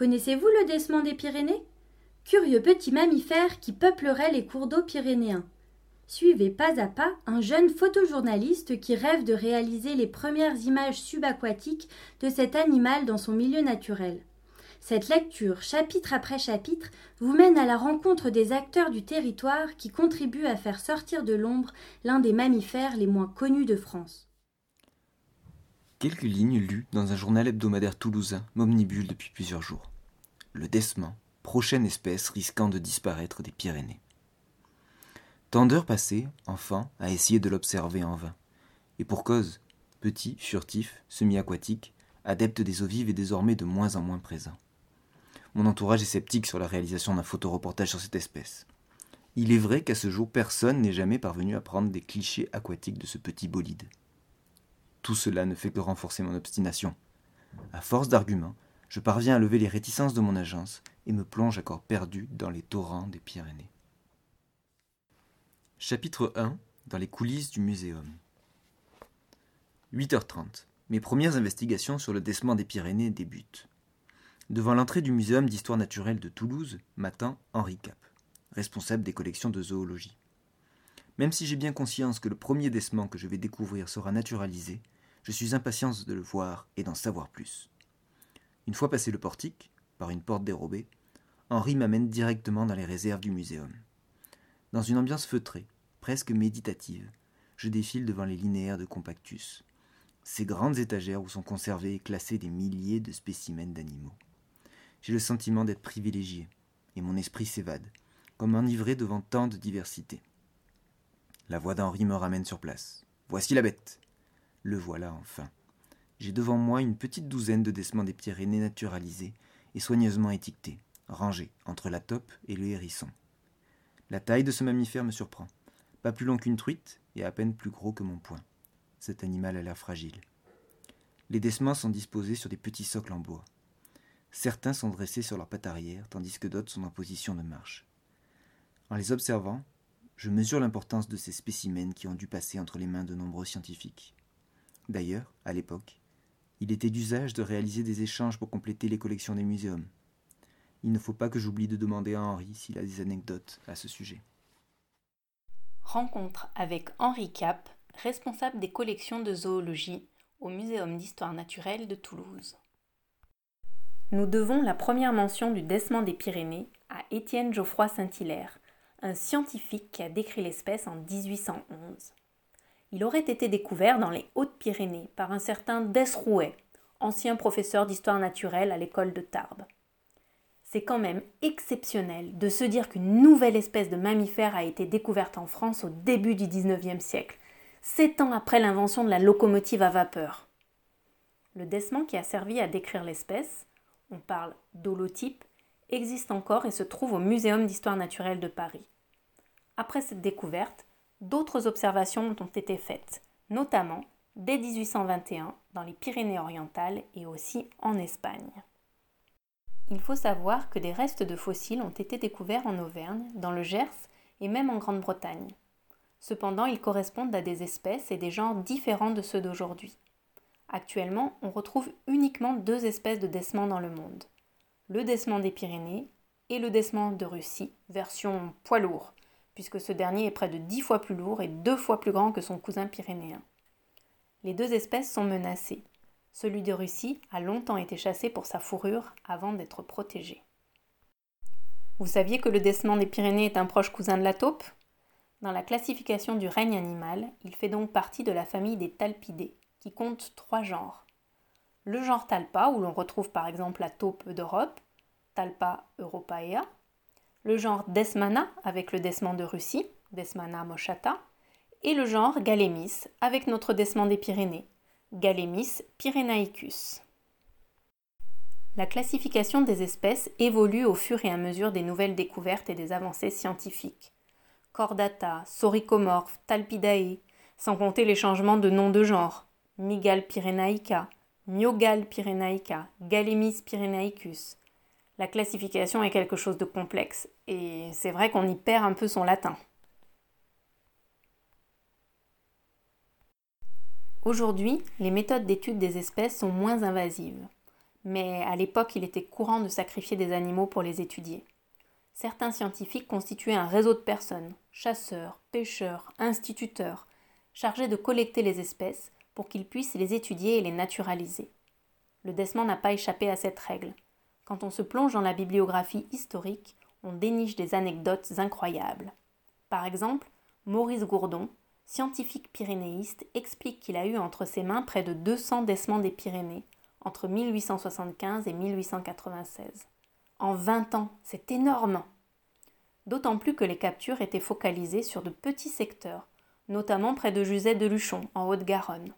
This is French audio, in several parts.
Connaissez-vous le décement des Pyrénées? Curieux petit mammifère qui peuplerait les cours d'eau pyrénéens. Suivez pas à pas un jeune photojournaliste qui rêve de réaliser les premières images subaquatiques de cet animal dans son milieu naturel. Cette lecture, chapitre après chapitre, vous mène à la rencontre des acteurs du territoire qui contribuent à faire sortir de l'ombre l'un des mammifères les moins connus de France. Quelques lignes lues dans un journal hebdomadaire toulousain m'omnibulent depuis plusieurs jours. Le décement, prochaine espèce risquant de disparaître des Pyrénées. Tant d'heures passées, enfin, à essayer de l'observer en vain. Et pour cause, petit, furtif, semi-aquatique, adepte des eaux vives et désormais de moins en moins présent. Mon entourage est sceptique sur la réalisation d'un photoreportage sur cette espèce. Il est vrai qu'à ce jour, personne n'est jamais parvenu à prendre des clichés aquatiques de ce petit bolide. Tout cela ne fait que renforcer mon obstination. À force d'arguments, je parviens à lever les réticences de mon agence et me plonge à corps perdu dans les torrents des Pyrénées. Chapitre 1 Dans les coulisses du muséum. 8h30. Mes premières investigations sur le décement des Pyrénées débutent. Devant l'entrée du Muséum d'histoire naturelle de Toulouse m'attend Henri Cap, responsable des collections de zoologie. Même si j'ai bien conscience que le premier décement que je vais découvrir sera naturalisé, je suis impatient de le voir et d'en savoir plus. Une fois passé le portique, par une porte dérobée, Henri m'amène directement dans les réserves du muséum. Dans une ambiance feutrée, presque méditative, je défile devant les linéaires de Compactus, ces grandes étagères où sont conservés et classés des milliers de spécimens d'animaux. J'ai le sentiment d'être privilégié, et mon esprit s'évade, comme enivré devant tant de diversité. La voix d'Henri me ramène sur place. Voici la bête. Le voilà enfin. J'ai devant moi une petite douzaine de décements des Pyrénées naturalisés et soigneusement étiquetés, rangés entre la taupe et le hérisson. La taille de ce mammifère me surprend. Pas plus long qu'une truite et à peine plus gros que mon poing. Cet animal a l'air fragile. Les décements sont disposés sur des petits socles en bois. Certains sont dressés sur leurs pattes arrière, tandis que d'autres sont en position de marche. En les observant, je mesure l'importance de ces spécimens qui ont dû passer entre les mains de nombreux scientifiques. D'ailleurs, à l'époque, il était d'usage de réaliser des échanges pour compléter les collections des muséums. Il ne faut pas que j'oublie de demander à Henri s'il a des anecdotes à ce sujet. Rencontre avec Henri Cap, responsable des collections de zoologie au Muséum d'histoire naturelle de Toulouse. Nous devons la première mention du décement des Pyrénées à Étienne Geoffroy Saint-Hilaire, un scientifique qui a décrit l'espèce en 1811. Il aurait été découvert dans les Hautes-Pyrénées par un certain Desrouet, ancien professeur d'histoire naturelle à l'école de Tarbes. C'est quand même exceptionnel de se dire qu'une nouvelle espèce de mammifère a été découverte en France au début du XIXe siècle, sept ans après l'invention de la locomotive à vapeur. Le décement qui a servi à décrire l'espèce on parle d'holotype, existe encore et se trouve au Muséum d'histoire naturelle de Paris. Après cette découverte, d'autres observations ont été faites, notamment dès 1821 dans les Pyrénées-Orientales et aussi en Espagne. Il faut savoir que des restes de fossiles ont été découverts en Auvergne, dans le Gers et même en Grande-Bretagne. Cependant, ils correspondent à des espèces et des genres différents de ceux d'aujourd'hui. Actuellement, on retrouve uniquement deux espèces de décements dans le monde. Le décement des Pyrénées et le décement de Russie, version poids lourd, puisque ce dernier est près de dix fois plus lourd et deux fois plus grand que son cousin pyrénéen. Les deux espèces sont menacées. Celui de Russie a longtemps été chassé pour sa fourrure avant d'être protégé. Vous saviez que le décement des Pyrénées est un proche cousin de la taupe? Dans la classification du règne animal, il fait donc partie de la famille des talpidés, qui compte trois genres. Le genre Talpa, où l'on retrouve par exemple la taupe d'Europe, Talpa europaea. Le genre Desmana, avec le desman de Russie, Desmana moschata. Et le genre Galémis, avec notre desman des Pyrénées, Galémis pyrenaicus. La classification des espèces évolue au fur et à mesure des nouvelles découvertes et des avancées scientifiques. Chordata, Soricomorphe, Talpidae, sans compter les changements de nom de genre. Migal pyrenaica, Myogal pyrenaica, Galemis pyrenaicus. La classification est quelque chose de complexe et c'est vrai qu'on y perd un peu son latin. Aujourd'hui, les méthodes d'étude des espèces sont moins invasives. mais à l'époque il était courant de sacrifier des animaux pour les étudier. Certains scientifiques constituaient un réseau de personnes, chasseurs, pêcheurs, instituteurs, chargés de collecter les espèces pour qu'ils puissent les étudier et les naturaliser. Le Desman n'a pas échappé à cette règle. Quand on se plonge dans la bibliographie historique, on déniche des anecdotes incroyables. Par exemple, Maurice Gourdon, scientifique pyrénéiste, explique qu'il a eu entre ses mains près de 200 décements des Pyrénées entre 1875 et 1896. En 20 ans, c'est énorme D'autant plus que les captures étaient focalisées sur de petits secteurs, notamment près de Juzet de Luchon, en Haute-Garonne.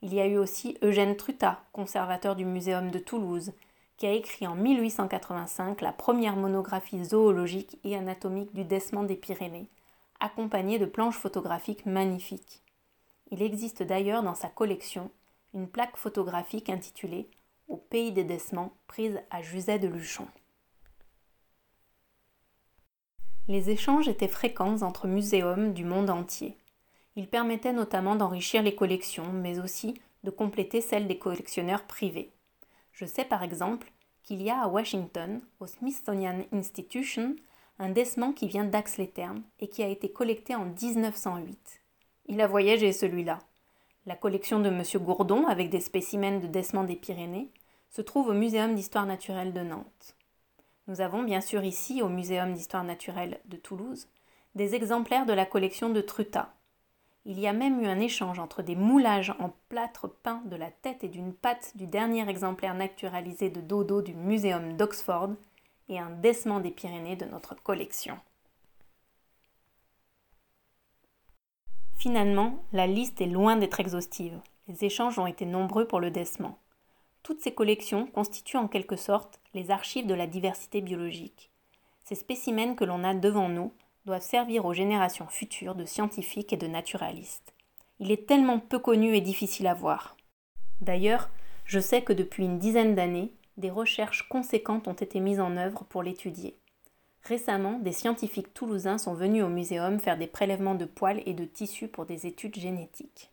Il y a eu aussi Eugène Trutat, conservateur du Muséum de Toulouse, qui a écrit en 1885 la première monographie zoologique et anatomique du Desman des Pyrénées, accompagnée de planches photographiques magnifiques. Il existe d'ailleurs dans sa collection une plaque photographique intitulée Au pays des Desmans, prise à Juzet de Luchon. Les échanges étaient fréquents entre muséums du monde entier. Ils permettaient notamment d'enrichir les collections, mais aussi de compléter celles des collectionneurs privés. Je sais par exemple qu'il y a à Washington, au Smithsonian Institution, un décement qui vient d'Ax-les-Thermes et qui a été collecté en 1908. Il a voyagé celui-là. La collection de M. Gourdon, avec des spécimens de décements des Pyrénées, se trouve au Muséum d'histoire naturelle de Nantes. Nous avons bien sûr ici, au Muséum d'histoire naturelle de Toulouse, des exemplaires de la collection de Truta, il y a même eu un échange entre des moulages en plâtre peint de la tête et d'une patte du dernier exemplaire naturalisé de dodo du Muséum d'Oxford et un décement des Pyrénées de notre collection. Finalement, la liste est loin d'être exhaustive. Les échanges ont été nombreux pour le décement. Toutes ces collections constituent en quelque sorte les archives de la diversité biologique. Ces spécimens que l'on a devant nous doivent servir aux générations futures de scientifiques et de naturalistes. Il est tellement peu connu et difficile à voir. D'ailleurs, je sais que depuis une dizaine d'années, des recherches conséquentes ont été mises en œuvre pour l'étudier. Récemment, des scientifiques toulousains sont venus au muséum faire des prélèvements de poils et de tissus pour des études génétiques.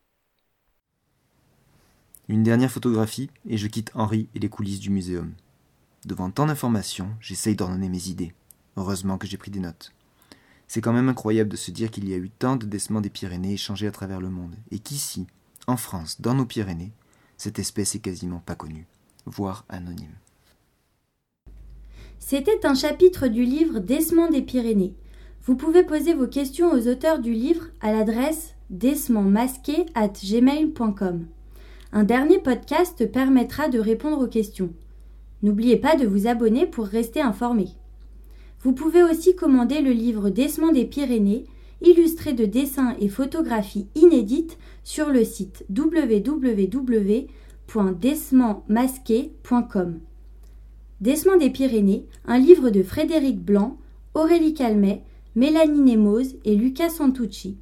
Une dernière photographie et je quitte Henri et les coulisses du muséum. Devant tant d'informations, j'essaye d'ordonner mes idées. Heureusement que j'ai pris des notes. C'est quand même incroyable de se dire qu'il y a eu tant de décements des Pyrénées échangés à travers le monde, et qu'ici, en France, dans nos Pyrénées, cette espèce est quasiment pas connue, voire anonyme. C'était un chapitre du livre Décements des Pyrénées. Vous pouvez poser vos questions aux auteurs du livre à l'adresse gmail.com Un dernier podcast permettra de répondre aux questions. N'oubliez pas de vous abonner pour rester informé. Vous pouvez aussi commander le livre Desmond des Pyrénées, illustré de dessins et photographies inédites sur le site www.desmandmasqué.com. Desmond des Pyrénées, un livre de Frédéric Blanc, Aurélie Calmet, Mélanie Nemoz et Lucas Santucci.